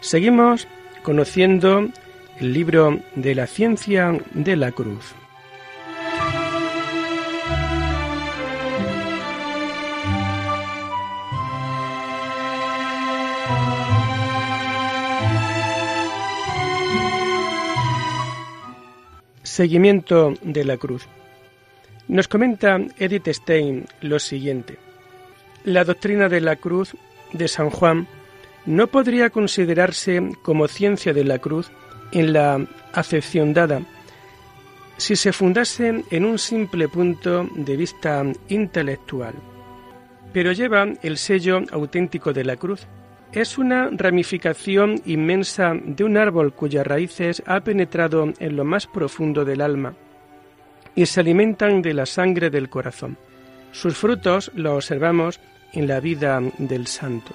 seguimos conociendo el libro de la ciencia de la cruz. Seguimiento de la cruz. Nos comenta Edith Stein lo siguiente. La doctrina de la cruz de San Juan no podría considerarse como ciencia de la cruz en la acepción dada si se fundase en un simple punto de vista intelectual, pero lleva el sello auténtico de la cruz. Es una ramificación inmensa de un árbol cuyas raíces ha penetrado en lo más profundo del alma y se alimentan de la sangre del corazón. Sus frutos los observamos en la vida del santo.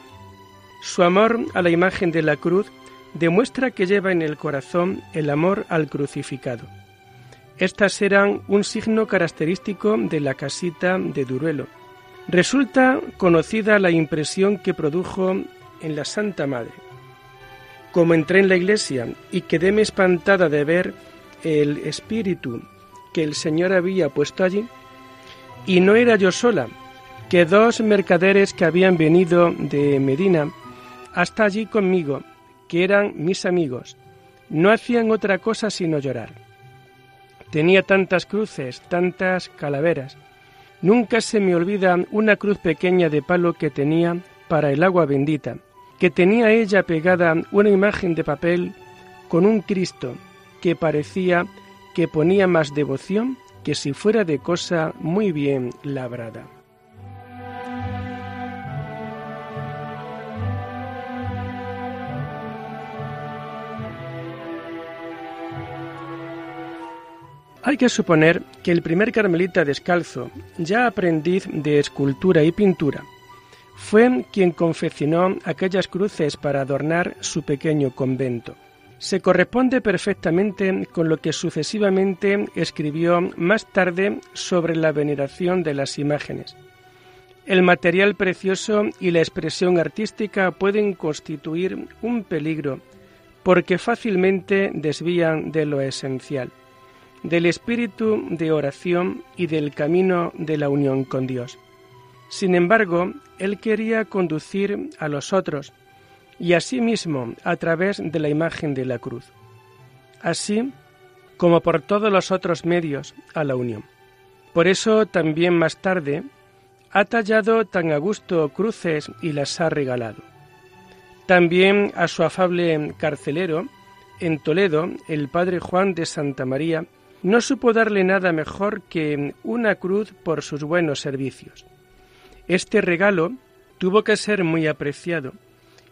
Su amor a la imagen de la cruz demuestra que lleva en el corazón el amor al crucificado. Estas eran un signo característico de la casita de Duruelo. Resulta conocida la impresión que produjo en la Santa Madre. Como entré en la iglesia y quedéme espantada de ver el espíritu que el Señor había puesto allí, y no era yo sola, que dos mercaderes que habían venido de Medina hasta allí conmigo, que eran mis amigos, no hacían otra cosa sino llorar. Tenía tantas cruces, tantas calaveras. Nunca se me olvida una cruz pequeña de palo que tenía para el agua bendita, que tenía ella pegada una imagen de papel con un Cristo que parecía que ponía más devoción que si fuera de cosa muy bien labrada. Hay que suponer que el primer carmelita descalzo, ya aprendiz de escultura y pintura, fue quien confeccionó aquellas cruces para adornar su pequeño convento. Se corresponde perfectamente con lo que sucesivamente escribió más tarde sobre la veneración de las imágenes. El material precioso y la expresión artística pueden constituir un peligro porque fácilmente desvían de lo esencial del espíritu de oración y del camino de la unión con Dios. Sin embargo, él quería conducir a los otros y a sí mismo a través de la imagen de la cruz, así como por todos los otros medios a la unión. Por eso también más tarde ha tallado tan a gusto cruces y las ha regalado. También a su afable carcelero, en Toledo, el padre Juan de Santa María, no supo darle nada mejor que una cruz por sus buenos servicios. Este regalo tuvo que ser muy apreciado,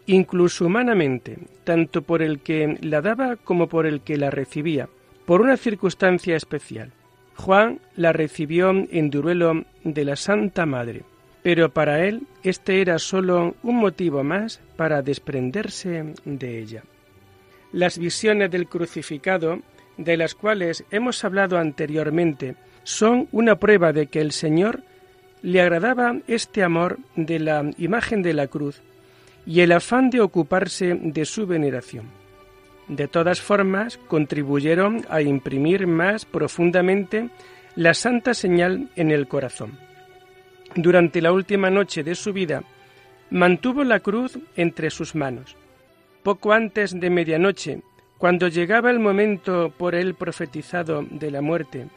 incluso humanamente, tanto por el que la daba como por el que la recibía, por una circunstancia especial. Juan la recibió en Duruelo de la Santa Madre, pero para él este era sólo un motivo más para desprenderse de ella. Las visiones del crucificado de las cuales hemos hablado anteriormente, son una prueba de que el Señor le agradaba este amor de la imagen de la cruz y el afán de ocuparse de su veneración. De todas formas, contribuyeron a imprimir más profundamente la santa señal en el corazón. Durante la última noche de su vida, mantuvo la cruz entre sus manos. Poco antes de medianoche, cuando llegaba el momento por él profetizado de la muerte,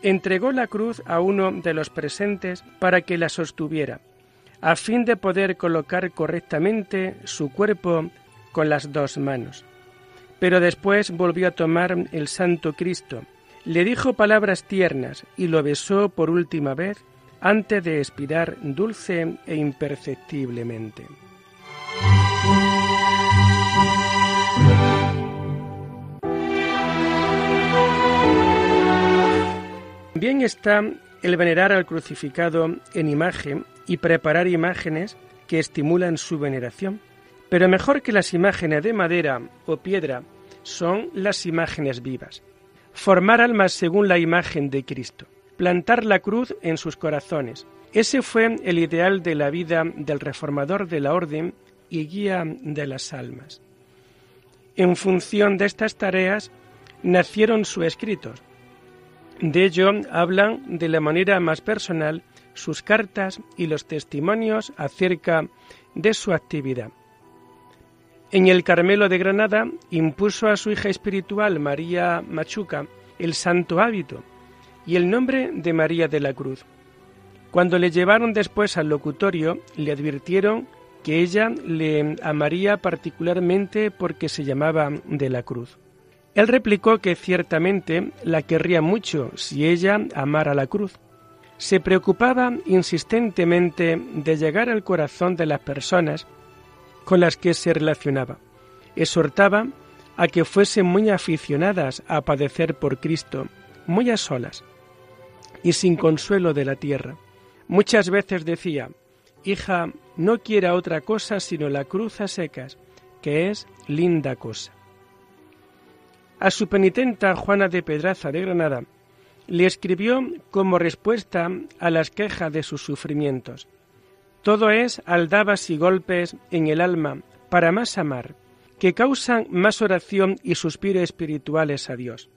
entregó la cruz a uno de los presentes para que la sostuviera, a fin de poder colocar correctamente su cuerpo con las dos manos. Pero después volvió a tomar el Santo Cristo, le dijo palabras tiernas y lo besó por última vez antes de expirar dulce e imperceptiblemente. Está el venerar al crucificado en imagen y preparar imágenes que estimulan su veneración. Pero mejor que las imágenes de madera o piedra son las imágenes vivas. Formar almas según la imagen de Cristo. Plantar la cruz en sus corazones. Ese fue el ideal de la vida del reformador de la orden y guía de las almas. En función de estas tareas nacieron sus escritos. De ello hablan de la manera más personal sus cartas y los testimonios acerca de su actividad. En el Carmelo de Granada impuso a su hija espiritual María Machuca el santo hábito y el nombre de María de la Cruz. Cuando le llevaron después al locutorio, le advirtieron que ella le amaría particularmente porque se llamaba de la Cruz. Él replicó que ciertamente la querría mucho si ella amara la cruz. Se preocupaba insistentemente de llegar al corazón de las personas con las que se relacionaba. Exhortaba a que fuesen muy aficionadas a padecer por Cristo, muy a solas y sin consuelo de la tierra. Muchas veces decía, Hija, no quiera otra cosa sino la cruz a secas, que es linda cosa. A su penitenta Juana de Pedraza de Granada le escribió como respuesta a las quejas de sus sufrimientos. Todo es aldabas y golpes en el alma para más amar, que causan más oración y suspiro espirituales a Dios.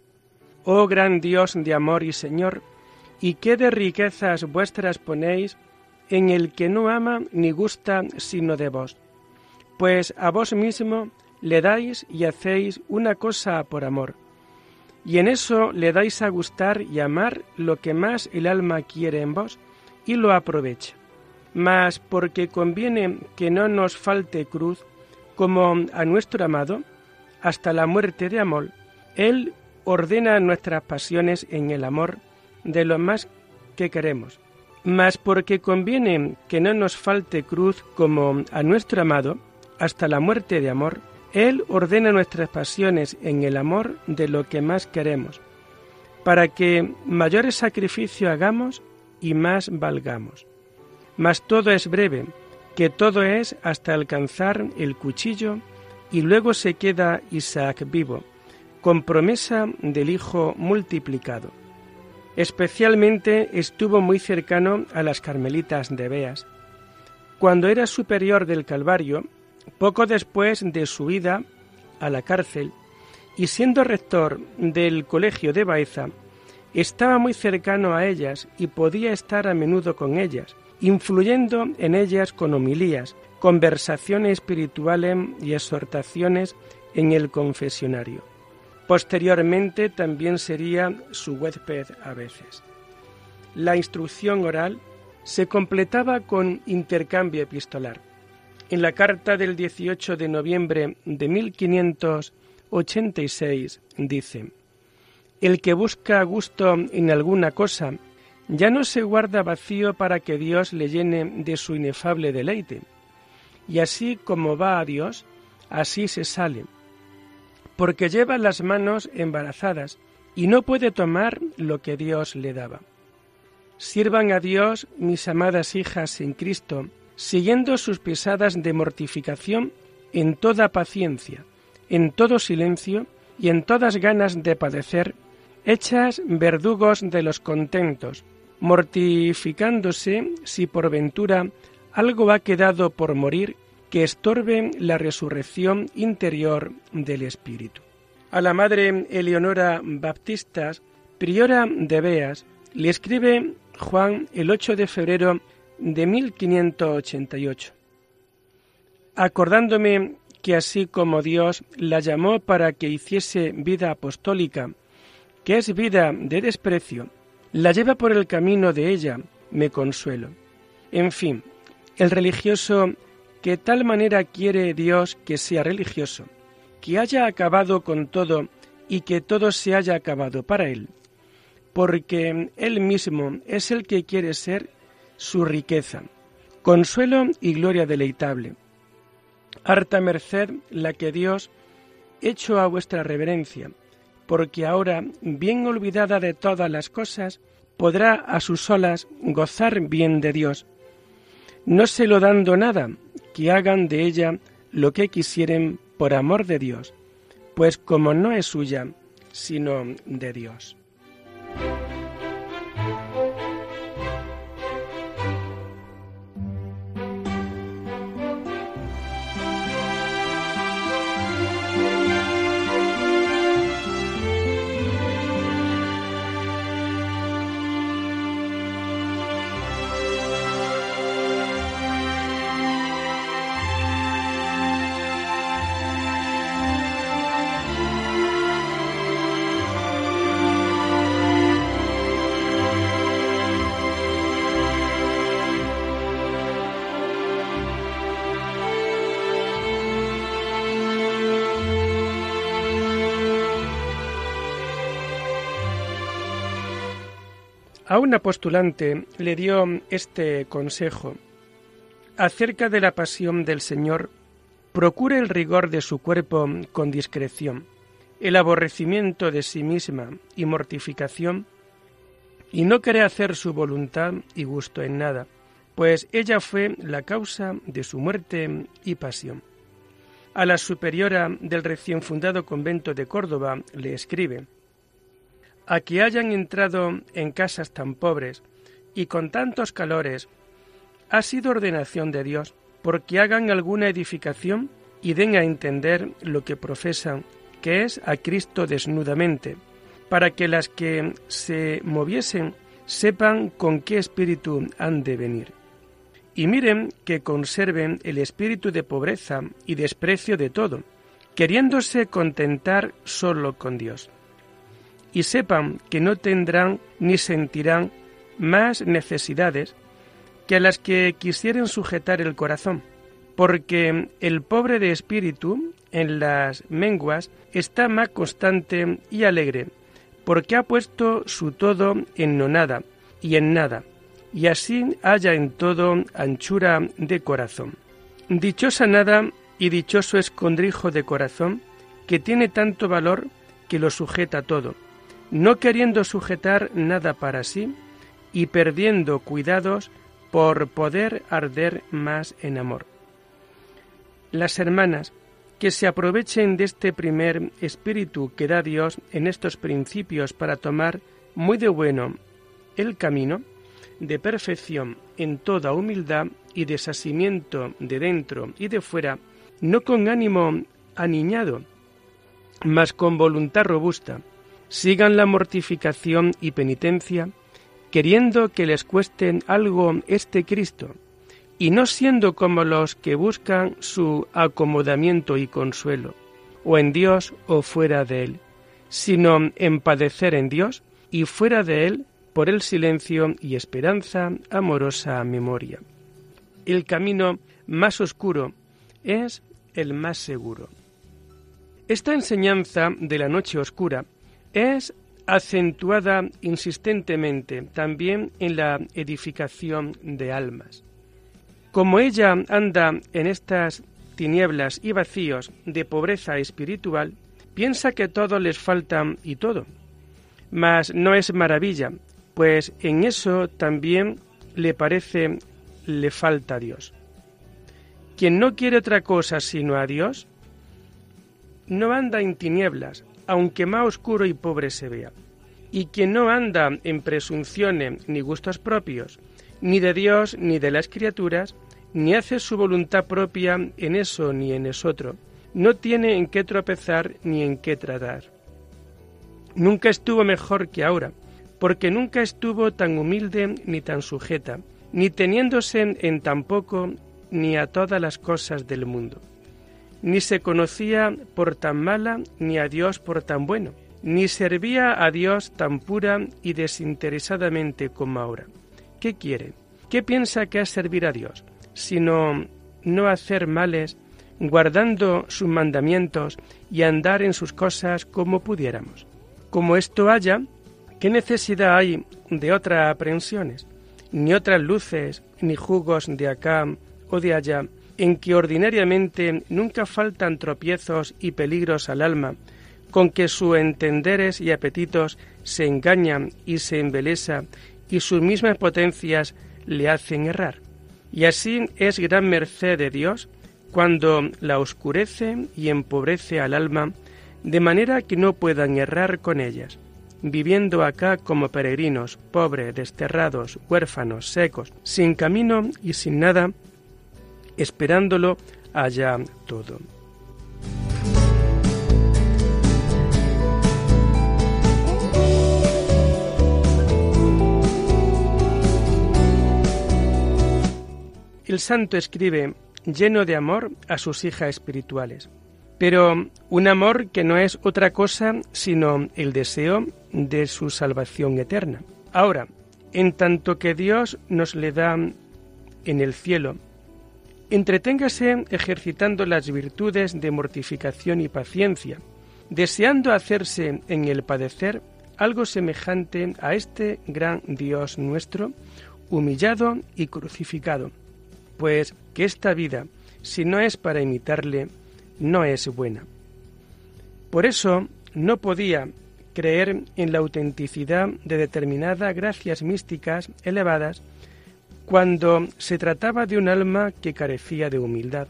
Oh gran Dios de amor y Señor, y qué de riquezas vuestras ponéis en el que no ama ni gusta sino de vos, pues a vos mismo le dais y hacéis una cosa por amor, y en eso le dais a gustar y amar lo que más el alma quiere en vos, y lo aprovecha. Mas porque conviene que no nos falte cruz, como a nuestro amado, hasta la muerte de amor, Él ordena nuestras pasiones en el amor de lo más que queremos. Mas porque conviene que no nos falte cruz como a nuestro amado, hasta la muerte de amor, él ordena nuestras pasiones en el amor de lo que más queremos, para que mayores sacrificios hagamos y más valgamos. Mas todo es breve, que todo es hasta alcanzar el cuchillo y luego se queda Isaac vivo, con promesa del Hijo multiplicado. Especialmente estuvo muy cercano a las carmelitas de Beas. Cuando era superior del Calvario, poco después de su ida a la cárcel y siendo rector del colegio de Baeza, estaba muy cercano a ellas y podía estar a menudo con ellas, influyendo en ellas con homilías, conversaciones espirituales y exhortaciones en el confesionario. Posteriormente también sería su huésped a veces. La instrucción oral se completaba con intercambio epistolar. En la carta del 18 de noviembre de 1586 dice, El que busca gusto en alguna cosa, ya no se guarda vacío para que Dios le llene de su inefable deleite. Y así como va a Dios, así se sale, porque lleva las manos embarazadas y no puede tomar lo que Dios le daba. Sirvan a Dios, mis amadas hijas en Cristo, siguiendo sus pisadas de mortificación en toda paciencia, en todo silencio y en todas ganas de padecer, hechas verdugos de los contentos, mortificándose si por ventura algo ha quedado por morir que estorbe la resurrección interior del Espíritu. A la Madre Eleonora Baptistas, priora de Beas, le escribe Juan el 8 de febrero de 1588. Acordándome que así como Dios la llamó para que hiciese vida apostólica, que es vida de desprecio, la lleva por el camino de ella, me consuelo. En fin, el religioso que tal manera quiere Dios que sea religioso, que haya acabado con todo y que todo se haya acabado para él, porque él mismo es el que quiere ser su riqueza, consuelo y gloria deleitable. Harta merced la que Dios hecho a vuestra reverencia, porque ahora, bien olvidada de todas las cosas, podrá a sus solas gozar bien de Dios, no se lo dando nada, que hagan de ella lo que quisieren por amor de Dios, pues como no es suya, sino de Dios. A una postulante le dio este consejo. Acerca de la pasión del Señor, procure el rigor de su cuerpo con discreción, el aborrecimiento de sí misma y mortificación, y no quiere hacer su voluntad y gusto en nada, pues ella fue la causa de su muerte y pasión. A la superiora del recién fundado convento de Córdoba le escribe a que hayan entrado en casas tan pobres y con tantos calores, ha sido ordenación de Dios, porque hagan alguna edificación y den a entender lo que profesan, que es a Cristo desnudamente, para que las que se moviesen sepan con qué espíritu han de venir. Y miren que conserven el espíritu de pobreza y desprecio de todo, queriéndose contentar solo con Dios y sepan que no tendrán ni sentirán más necesidades que las que quisieren sujetar el corazón, porque el pobre de espíritu en las menguas está más constante y alegre, porque ha puesto su todo en no nada y en nada, y así haya en todo anchura de corazón. Dichosa nada y dichoso escondrijo de corazón, que tiene tanto valor que lo sujeta todo no queriendo sujetar nada para sí y perdiendo cuidados por poder arder más en amor. Las hermanas que se aprovechen de este primer espíritu que da Dios en estos principios para tomar muy de bueno el camino de perfección en toda humildad y desasimiento de dentro y de fuera, no con ánimo aniñado, mas con voluntad robusta, sigan la mortificación y penitencia, queriendo que les cueste algo este Cristo, y no siendo como los que buscan su acomodamiento y consuelo, o en Dios o fuera de Él, sino en padecer en Dios y fuera de Él por el silencio y esperanza amorosa memoria. El camino más oscuro es el más seguro. Esta enseñanza de la noche oscura es acentuada insistentemente también en la edificación de almas. Como ella anda en estas tinieblas y vacíos de pobreza espiritual, piensa que todo les falta y todo. Mas no es maravilla, pues en eso también le parece le falta a Dios. Quien no quiere otra cosa sino a Dios, no anda en tinieblas, aunque más oscuro y pobre se vea. Y quien no anda en presunciones ni gustos propios, ni de Dios ni de las criaturas, ni hace su voluntad propia en eso ni en esotro, no tiene en qué tropezar ni en qué tratar. Nunca estuvo mejor que ahora, porque nunca estuvo tan humilde ni tan sujeta, ni teniéndose en tan poco ni a todas las cosas del mundo ni se conocía por tan mala ni a Dios por tan bueno, ni servía a Dios tan pura y desinteresadamente como ahora. ¿Qué quiere? ¿Qué piensa que es servir a Dios? Sino no hacer males, guardando sus mandamientos y andar en sus cosas como pudiéramos. Como esto haya, ¿qué necesidad hay de otras aprensiones? Ni otras luces, ni jugos de acá o de allá, en que ordinariamente nunca faltan tropiezos y peligros al alma, con que sus entenderes y apetitos se engañan y se embelesa y sus mismas potencias le hacen errar. Y así es gran merced de Dios cuando la oscurece y empobrece al alma de manera que no puedan errar con ellas, viviendo acá como peregrinos, pobres, desterrados, huérfanos, secos, sin camino y sin nada, esperándolo allá todo. El santo escribe lleno de amor a sus hijas espirituales, pero un amor que no es otra cosa sino el deseo de su salvación eterna. Ahora, en tanto que Dios nos le da en el cielo, entreténgase ejercitando las virtudes de mortificación y paciencia, deseando hacerse en el padecer algo semejante a este gran Dios nuestro, humillado y crucificado pues que esta vida, si no es para imitarle, no es buena. Por eso no podía creer en la autenticidad de determinadas gracias místicas elevadas cuando se trataba de un alma que carecía de humildad.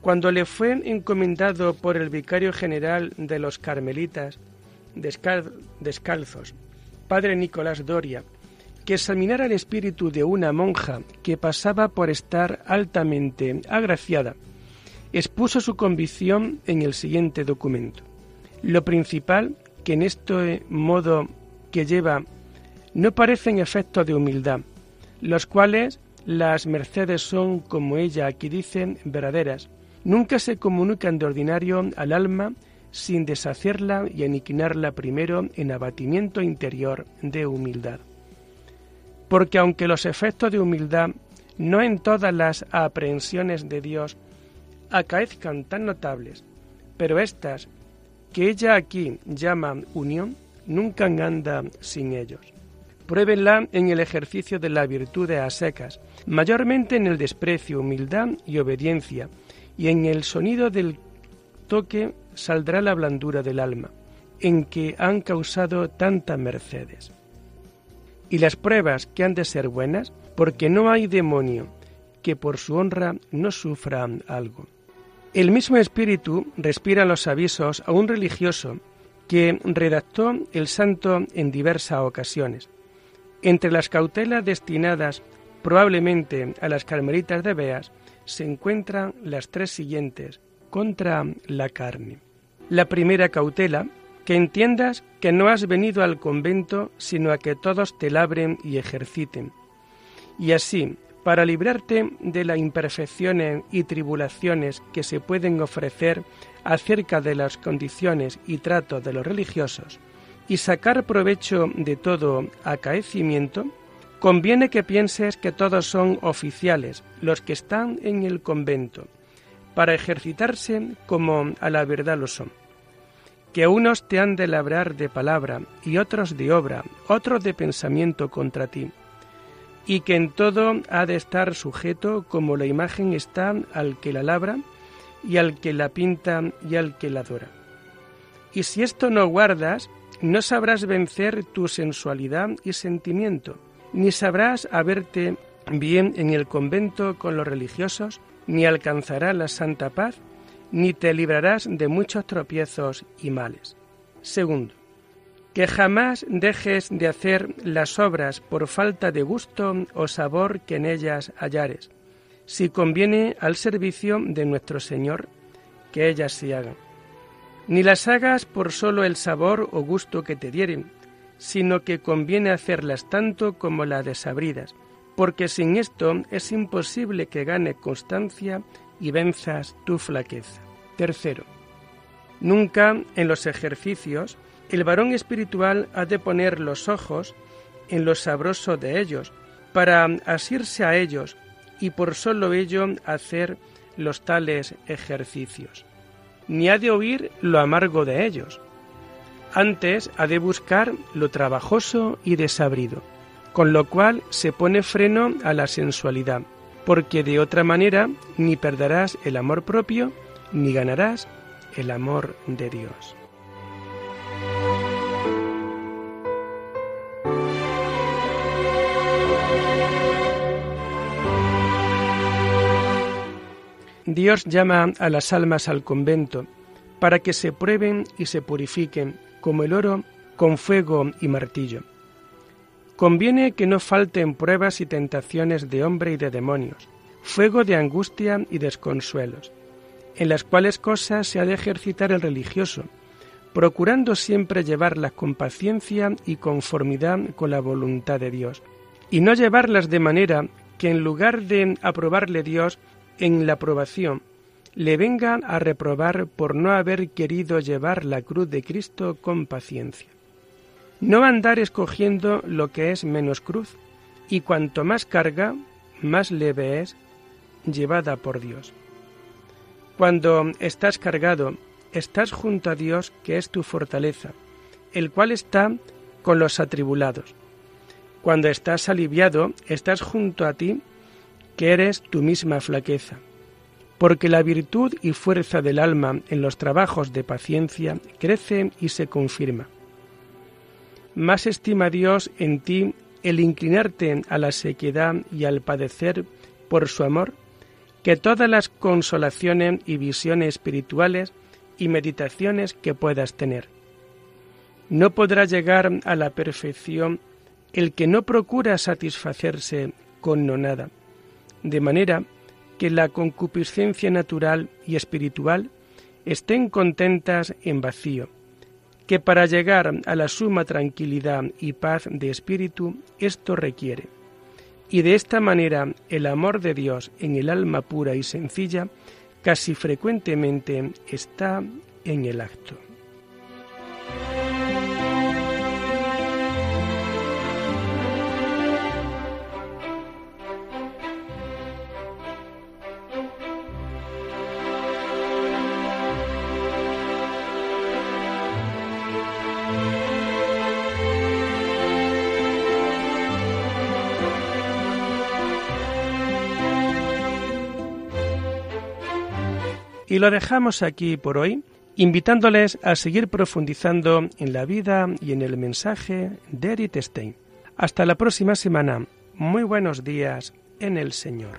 Cuando le fue encomendado por el vicario general de los carmelitas descalzos, padre Nicolás Doria, que examinara el espíritu de una monja que pasaba por estar altamente agraciada, expuso su convicción en el siguiente documento. Lo principal que en este modo que lleva no parecen efectos de humildad, los cuales las mercedes son, como ella aquí dice, verdaderas. Nunca se comunican de ordinario al alma sin deshacerla y aniquilarla primero en abatimiento interior de humildad porque aunque los efectos de humildad no en todas las aprehensiones de Dios acaezcan tan notables, pero estas que ella aquí llama unión, nunca anda sin ellos. Pruébenla en el ejercicio de la virtud de secas, mayormente en el desprecio, humildad y obediencia, y en el sonido del toque saldrá la blandura del alma, en que han causado tantas mercedes y las pruebas que han de ser buenas, porque no hay demonio que por su honra no sufra algo. El mismo espíritu respira los avisos a un religioso que redactó el santo en diversas ocasiones. Entre las cautelas destinadas probablemente a las carmelitas de Beas se encuentran las tres siguientes contra la carne. La primera cautela que entiendas que no has venido al convento sino a que todos te labren y ejerciten. Y así, para librarte de las imperfecciones y tribulaciones que se pueden ofrecer acerca de las condiciones y tratos de los religiosos, y sacar provecho de todo acaecimiento, conviene que pienses que todos son oficiales los que están en el convento, para ejercitarse como a la verdad lo son que unos te han de labrar de palabra y otros de obra, otros de pensamiento contra ti, y que en todo ha de estar sujeto como la imagen está al que la labra y al que la pinta y al que la adora. Y si esto no guardas, no sabrás vencer tu sensualidad y sentimiento, ni sabrás haberte bien en el convento con los religiosos, ni alcanzará la santa paz ni te librarás de muchos tropiezos y males. Segundo, que jamás dejes de hacer las obras por falta de gusto o sabor que en ellas hallares, si conviene al servicio de nuestro Señor que ellas se hagan. Ni las hagas por solo el sabor o gusto que te dieren, sino que conviene hacerlas tanto como las desabridas, porque sin esto es imposible que gane constancia y venzas tu flaqueza. Tercero, nunca en los ejercicios el varón espiritual ha de poner los ojos en lo sabroso de ellos, para asirse a ellos y por solo ello hacer los tales ejercicios. Ni ha de oír lo amargo de ellos. Antes ha de buscar lo trabajoso y desabrido, con lo cual se pone freno a la sensualidad, porque de otra manera ni perderás el amor propio, ni ganarás el amor de Dios. Dios llama a las almas al convento para que se prueben y se purifiquen como el oro con fuego y martillo. Conviene que no falten pruebas y tentaciones de hombre y de demonios, fuego de angustia y desconsuelos, en las cuales cosas se ha de ejercitar el religioso, procurando siempre llevarlas con paciencia y conformidad con la voluntad de Dios, y no llevarlas de manera que en lugar de aprobarle Dios en la aprobación, le venga a reprobar por no haber querido llevar la cruz de Cristo con paciencia. No andar escogiendo lo que es menos cruz, y cuanto más carga, más leve es, llevada por Dios. Cuando estás cargado, estás junto a Dios, que es tu fortaleza, el cual está con los atribulados. Cuando estás aliviado, estás junto a ti, que eres tu misma flaqueza. Porque la virtud y fuerza del alma en los trabajos de paciencia crece y se confirma. Más estima Dios en ti el inclinarte a la sequedad y al padecer por su amor, que todas las consolaciones y visiones espirituales y meditaciones que puedas tener. No podrá llegar a la perfección el que no procura satisfacerse con no nada, de manera que la concupiscencia natural y espiritual estén contentas en vacío, que para llegar a la suma tranquilidad y paz de espíritu esto requiere. Y de esta manera el amor de Dios en el alma pura y sencilla casi frecuentemente está en el acto. Y lo dejamos aquí por hoy, invitándoles a seguir profundizando en la vida y en el mensaje de Edith Stein. Hasta la próxima semana. Muy buenos días en el Señor.